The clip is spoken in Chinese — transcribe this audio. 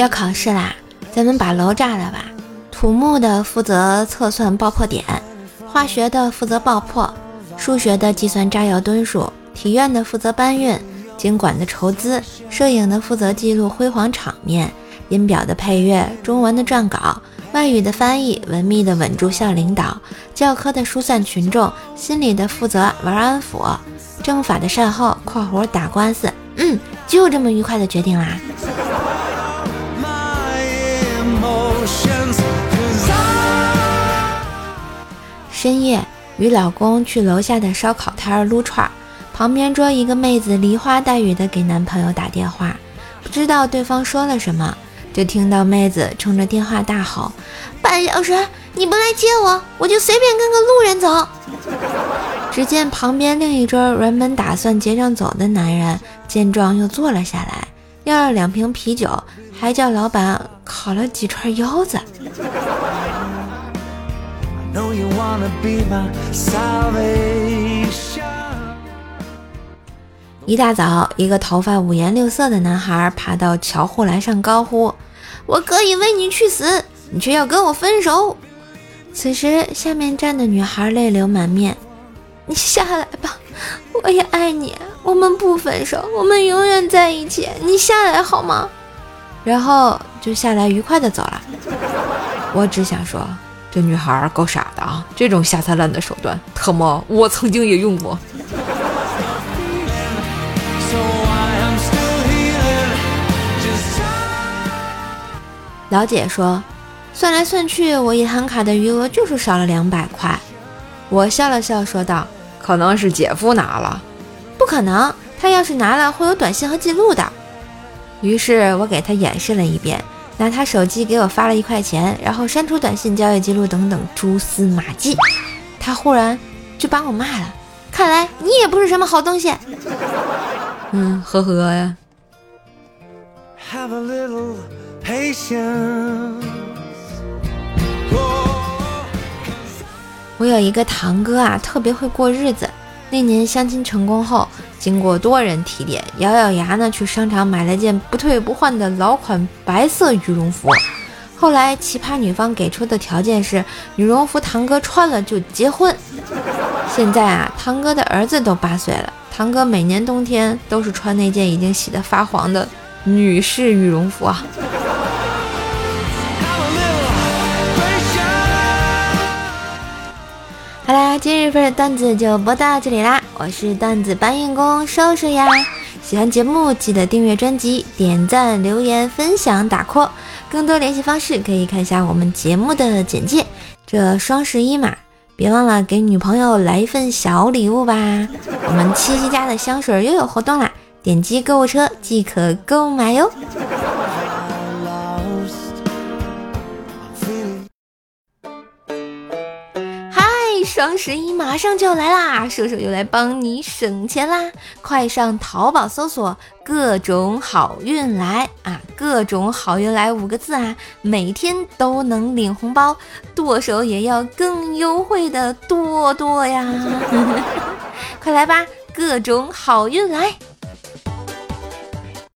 要考试啦，咱们把楼炸了吧。土木的负责测算爆破点，化学的负责爆破，数学的计算炸药吨数，体院的负责搬运，经管的筹资，摄影的负责记录辉煌场面，音表的配乐，中文的撰稿，外语的翻译，文秘的稳住校领导，教科的疏散群众，心理的负责玩安抚，政法的善后（括弧打官司）。嗯，就这么愉快的决定啦。与老公去楼下的烧烤摊儿撸串儿，旁边桌一个妹子梨花带雨的给男朋友打电话，不知道对方说了什么，就听到妹子冲着电话大吼：“半小时你不来接我，我就随便跟个路人走。”只见旁边另一桌原本打算结账走的男人，见状又坐了下来，要了两瓶啤酒，还叫老板烤了几串腰子。Know you wanna be my salvation 一大早，一个头发五颜六色的男孩爬到桥护栏上，高呼：“我可以为你去死，你却要跟我分手。”此时，下面站的女孩泪流满面：“你下来吧，我也爱你，我们不分手，我们永远在一起。你下来好吗？”然后就下来，愉快的走了。我只想说。这女孩够傻的啊！这种下三滥的手段，特么我曾经也用过。老姐说，算来算去，我银行卡的余额就是少了两百块。我笑了笑说道：“可能是姐夫拿了，不可能，他要是拿了，会有短信和记录的。”于是我给他演示了一遍。拿他手机给我发了一块钱，然后删除短信、交易记录等等蛛丝马迹，他忽然就把我骂了。看来你也不是什么好东西。嗯，呵呵呀。我有一个堂哥啊，特别会过日子。那年相亲成功后，经过多人提点，咬咬牙呢去商场买了件不退不换的老款白色羽绒服。后来奇葩女方给出的条件是，羽绒服堂哥穿了就结婚。现在啊，堂哥的儿子都八岁了，堂哥每年冬天都是穿那件已经洗得发黄的女士羽绒服啊。今日份的段子就播到这里啦！我是段子搬运工瘦瘦呀。喜欢节目记得订阅专辑、点赞、留言、分享、打 call。更多联系方式可以看一下我们节目的简介。这双十一嘛，别忘了给女朋友来一份小礼物吧！我们七夕家的香水又有活动啦，点击购物车即可购买哟。双十一马上就要来啦，叔叔又来帮你省钱啦！快上淘宝搜索“各种好运来”啊，“各种好运来”五个字啊，每天都能领红包，剁手也要更优惠的剁剁呀！快来吧，各种好运来！